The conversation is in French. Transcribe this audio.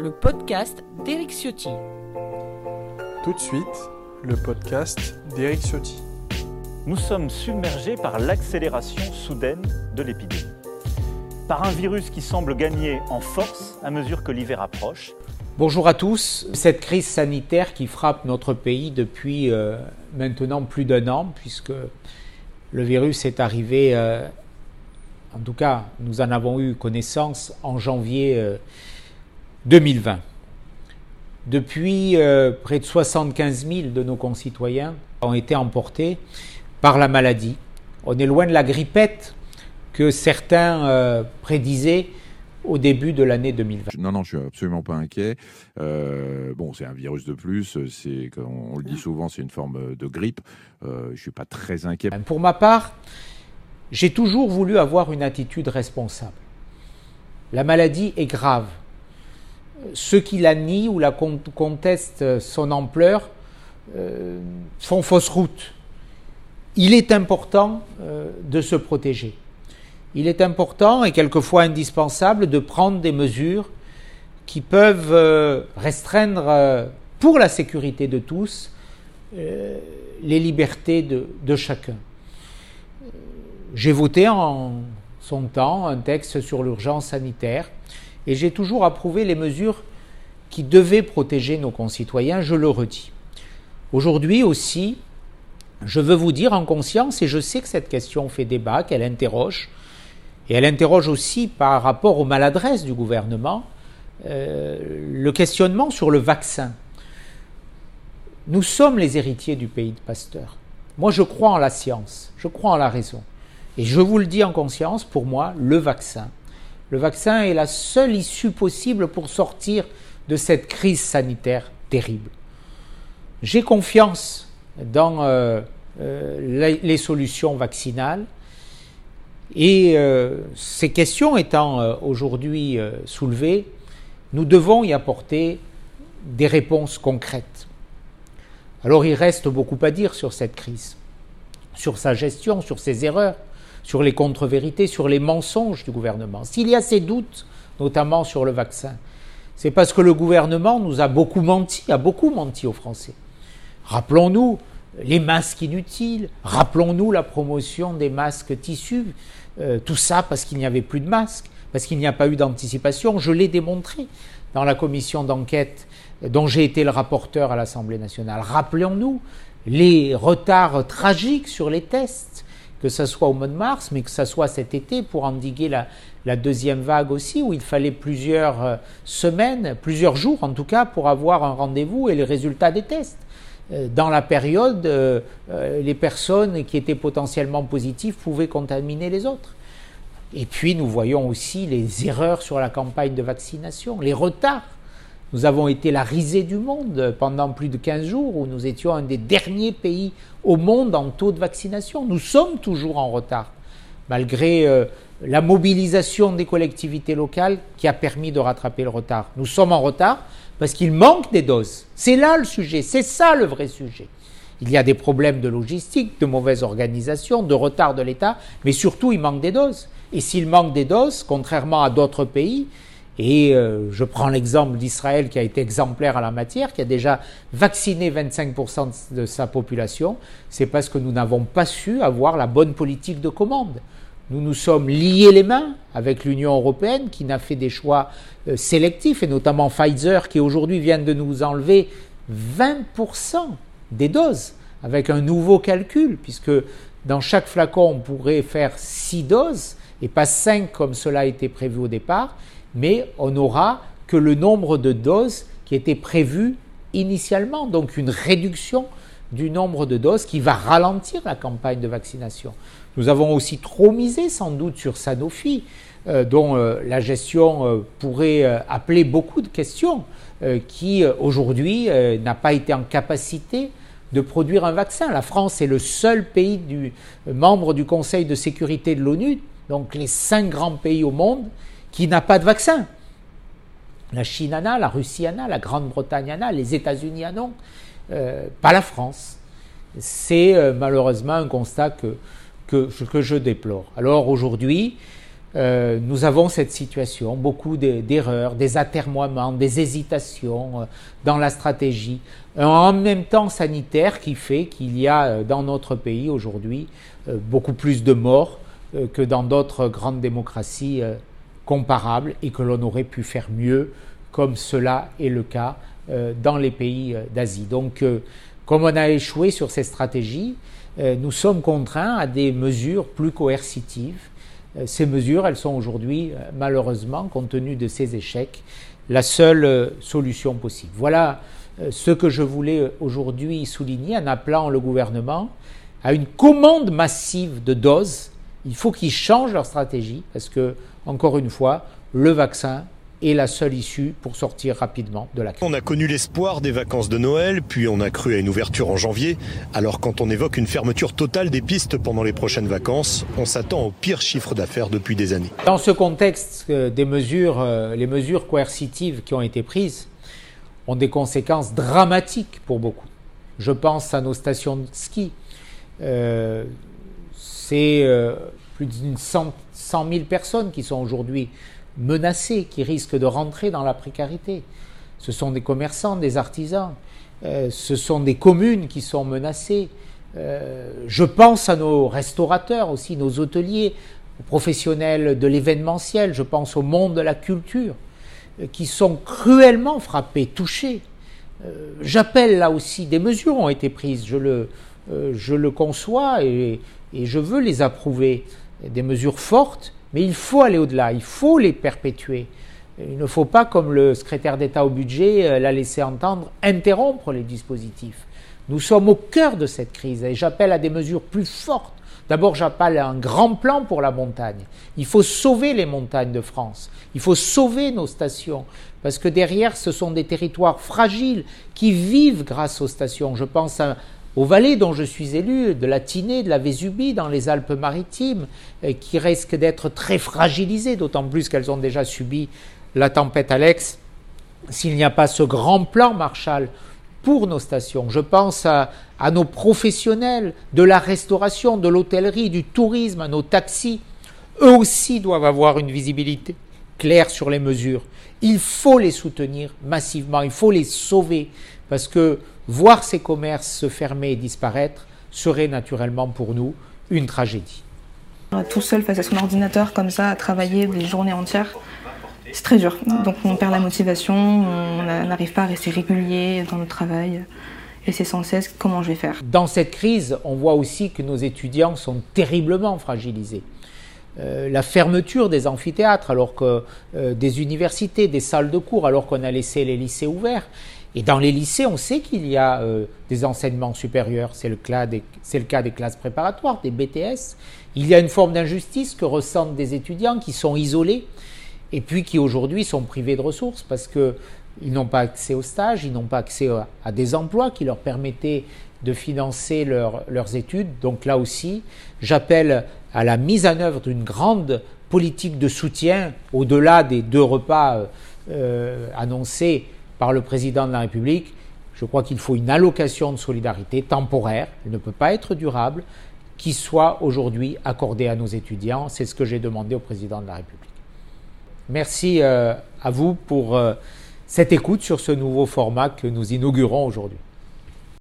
le podcast d'Eric Ciotti. Tout de suite, le podcast d'Eric Ciotti. Nous sommes submergés par l'accélération soudaine de l'épidémie. Par un virus qui semble gagner en force à mesure que l'hiver approche. Bonjour à tous. Cette crise sanitaire qui frappe notre pays depuis euh, maintenant plus d'un an, puisque le virus est arrivé, euh, en tout cas nous en avons eu connaissance en janvier euh, 2020. Depuis, euh, près de 75 000 de nos concitoyens ont été emportés par la maladie. On est loin de la grippette que certains euh, prédisaient au début de l'année 2020. Non, non, je suis absolument pas inquiet. Euh, bon, c'est un virus de plus. C'est, on, on le dit souvent, c'est une forme de grippe. Euh, je suis pas très inquiet. Pour ma part, j'ai toujours voulu avoir une attitude responsable. La maladie est grave ceux qui la nient ou la contestent son ampleur euh, font fausse route. Il est important euh, de se protéger. Il est important et quelquefois indispensable de prendre des mesures qui peuvent euh, restreindre pour la sécurité de tous les libertés de chacun. J'ai voté en son temps un texte sur l'urgence sanitaire et j'ai toujours approuvé les mesures qui devaient protéger nos concitoyens, je le redis. Aujourd'hui aussi, je veux vous dire en conscience, et je sais que cette question fait débat, qu'elle interroge, et elle interroge aussi par rapport aux maladresses du gouvernement, euh, le questionnement sur le vaccin. Nous sommes les héritiers du pays de Pasteur. Moi, je crois en la science, je crois en la raison. Et je vous le dis en conscience, pour moi, le vaccin, le vaccin est la seule issue possible pour sortir de cette crise sanitaire terrible. J'ai confiance dans euh, euh, les solutions vaccinales et euh, ces questions étant aujourd'hui soulevées, nous devons y apporter des réponses concrètes. Alors il reste beaucoup à dire sur cette crise, sur sa gestion, sur ses erreurs sur les contre-vérités, sur les mensonges du gouvernement. S'il y a ces doutes, notamment sur le vaccin, c'est parce que le gouvernement nous a beaucoup menti, a beaucoup menti aux Français. Rappelons-nous les masques inutiles, rappelons-nous la promotion des masques tissus, euh, tout ça parce qu'il n'y avait plus de masques, parce qu'il n'y a pas eu d'anticipation. Je l'ai démontré dans la commission d'enquête dont j'ai été le rapporteur à l'Assemblée nationale. Rappelons-nous les retards tragiques sur les tests que ce soit au mois de mars, mais que ce soit cet été pour endiguer la, deuxième vague aussi, où il fallait plusieurs euh, semaines, plusieurs jours en tout cas, pour avoir un rendez-vous et les résultats des tests. Euh, Dans la période, euh, les personnes qui étaient potentiellement positives pouvaient contaminer les autres. Et puis nous voyons aussi les erreurs sur la campagne de vaccination, les retards. Nous avons été la risée du monde pendant plus de 15 jours où nous étions un des derniers pays au monde en taux de vaccination. Nous sommes toujours en retard, malgré euh, la mobilisation des collectivités locales qui a permis de rattraper le retard. Nous sommes en retard parce qu'il manque des doses. C'est là le sujet, c'est ça le vrai sujet. Il y a des problèmes de logistique, de mauvaise organisation, de retard de l'État, mais surtout il manque des doses. Et s'il manque des doses, contrairement à d'autres pays, et euh, je prends l'exemple d'Israël qui a été exemplaire à la matière, qui a déjà vacciné 25% de sa population, c'est parce que nous n'avons pas su avoir la bonne politique de commande. Nous nous sommes liés les mains avec l'Union européenne qui n'a fait des choix euh, sélectifs, et notamment Pfizer qui aujourd'hui vient de nous enlever 20% des doses avec un nouveau calcul, puisque dans chaque flacon on pourrait faire 6 doses et pas 5 comme cela a été prévu au départ mais on n'aura que le nombre de doses qui était prévu initialement, donc une réduction du nombre de doses qui va ralentir la campagne de vaccination. Nous avons aussi trop misé sans doute sur Sanofi, euh, dont euh, la gestion euh, pourrait appeler beaucoup de questions, qui aujourd'hui n'a pas été en capacité de produire un vaccin. La France est le seul pays membre du Conseil de sécurité de l'ONU, donc les cinq grands pays au monde, qui n'a pas de vaccin. La Chine en a, la Russie en a, la Grande-Bretagne en a, les États-Unis en ont, euh, pas la France. C'est euh, malheureusement un constat que, que, que, je déplore. Alors aujourd'hui, euh, nous avons cette situation, beaucoup d'erreurs, des atermoiements, des hésitations euh, dans la stratégie, en même temps sanitaire qui fait qu'il y a dans notre pays aujourd'hui beaucoup plus de morts que dans d'autres grandes démocraties comparables et que l'on aurait pu faire mieux, comme cela est le cas dans les pays d'Asie. Donc, comme on a échoué sur ces stratégies, nous sommes contraints à des mesures plus coercitives euh, ces mesures, elles sont aujourd'hui, euh, malheureusement, compte tenu de ces échecs, la seule euh, solution possible. Voilà ce que je voulais aujourd'hui souligner en appelant le gouvernement à une commande massive de doses. Il faut qu'ils changent leur stratégie parce que, encore une fois, le vaccin est la seule issue pour sortir rapidement de la crise. On a connu l'espoir des vacances de Noël, puis on a cru à une ouverture en janvier. Alors quand on évoque une fermeture totale des pistes pendant les prochaines vacances, on s'attend au pire chiffre d'affaires depuis des années. Dans ce contexte, euh, des mesures, euh, les mesures coercitives qui ont été prises ont des conséquences dramatiques pour beaucoup. Je pense à nos stations de ski. Euh, c'est plus d'une cent, cent mille personnes qui sont aujourd'hui menacés, qui risquent de rentrer dans la précarité. Ce sont des commerçants, des artisans, euh, ce sont des communes qui sont menacées. Euh, je pense à nos restaurateurs aussi, nos hôteliers, aux professionnels de l'événementiel, je pense au monde de la culture, euh, qui sont cruellement frappés, touchés. J'appelle là aussi, des mesures ont été prises, je le, je le conçois et je veux les approuver, des mesures fortes mais il faut aller au-delà, il faut les perpétuer. Il ne faut pas, comme le secrétaire d'État au budget euh, l'a laissé entendre, interrompre les dispositifs. Nous sommes au cœur de cette crise et j'appelle à des mesures plus fortes. D'abord, j'appelle à un grand plan pour la montagne. Il faut sauver les montagnes de France. Il faut sauver nos stations. Parce que derrière, ce sont des territoires fragiles qui vivent grâce aux stations. Je pense à, aux vallées dont je suis élu, de la Tinée, de la Vésubie, dans les Alpes-Maritimes, euh, qui risquent d'être très fragilisées, d'autant plus qu'elles ont déjà subi la tempête Alex, s'il n'y a pas ce grand plan Marshall pour nos stations. Je pense à, à nos professionnels de la restauration, de l'hôtellerie, du tourisme, à nos taxis. Eux aussi doivent avoir une visibilité claire sur les mesures. Il faut les soutenir massivement, il faut les sauver, parce que voir ces commerces se fermer et disparaître serait naturellement pour nous une tragédie. Tout seul face à son ordinateur comme ça, à travailler des journées entières, c'est très dur. Donc on perd la motivation, on n'arrive pas à rester régulier dans notre travail. Et c'est sans cesse comment je vais faire? Dans cette crise, on voit aussi que nos étudiants sont terriblement fragilisés. Euh, la fermeture des amphithéâtres, alors que euh, des universités, des salles de cours, alors qu'on a laissé les lycées ouverts, et dans les lycées, on sait qu'il y a euh, des enseignements supérieurs. C'est le, cas des, le cas des classes préparatoires, des BTS. Il y a une forme d'injustice que ressentent des étudiants qui sont isolés et puis qui aujourd'hui sont privés de ressources parce qu'ils n'ont pas accès aux stages, ils n'ont pas accès à, des emplois qui leur permettaient de financer leurs études. Donc là aussi, j'appelle à la mise en œuvre d'une grande politique de soutien au-delà des deux repas euh, euh annoncés par le président de la République. Je crois qu'il faut une allocation de solidarité temporaire, elle ne peut pas être durable, qui soit aujourd'hui accordée à nos étudiants. C'est ce que j'ai demandé au président de la République. Merci euh, à vous pour euh, cette écoute sur ce nouveau format que nous inaugurons aujourd'hui.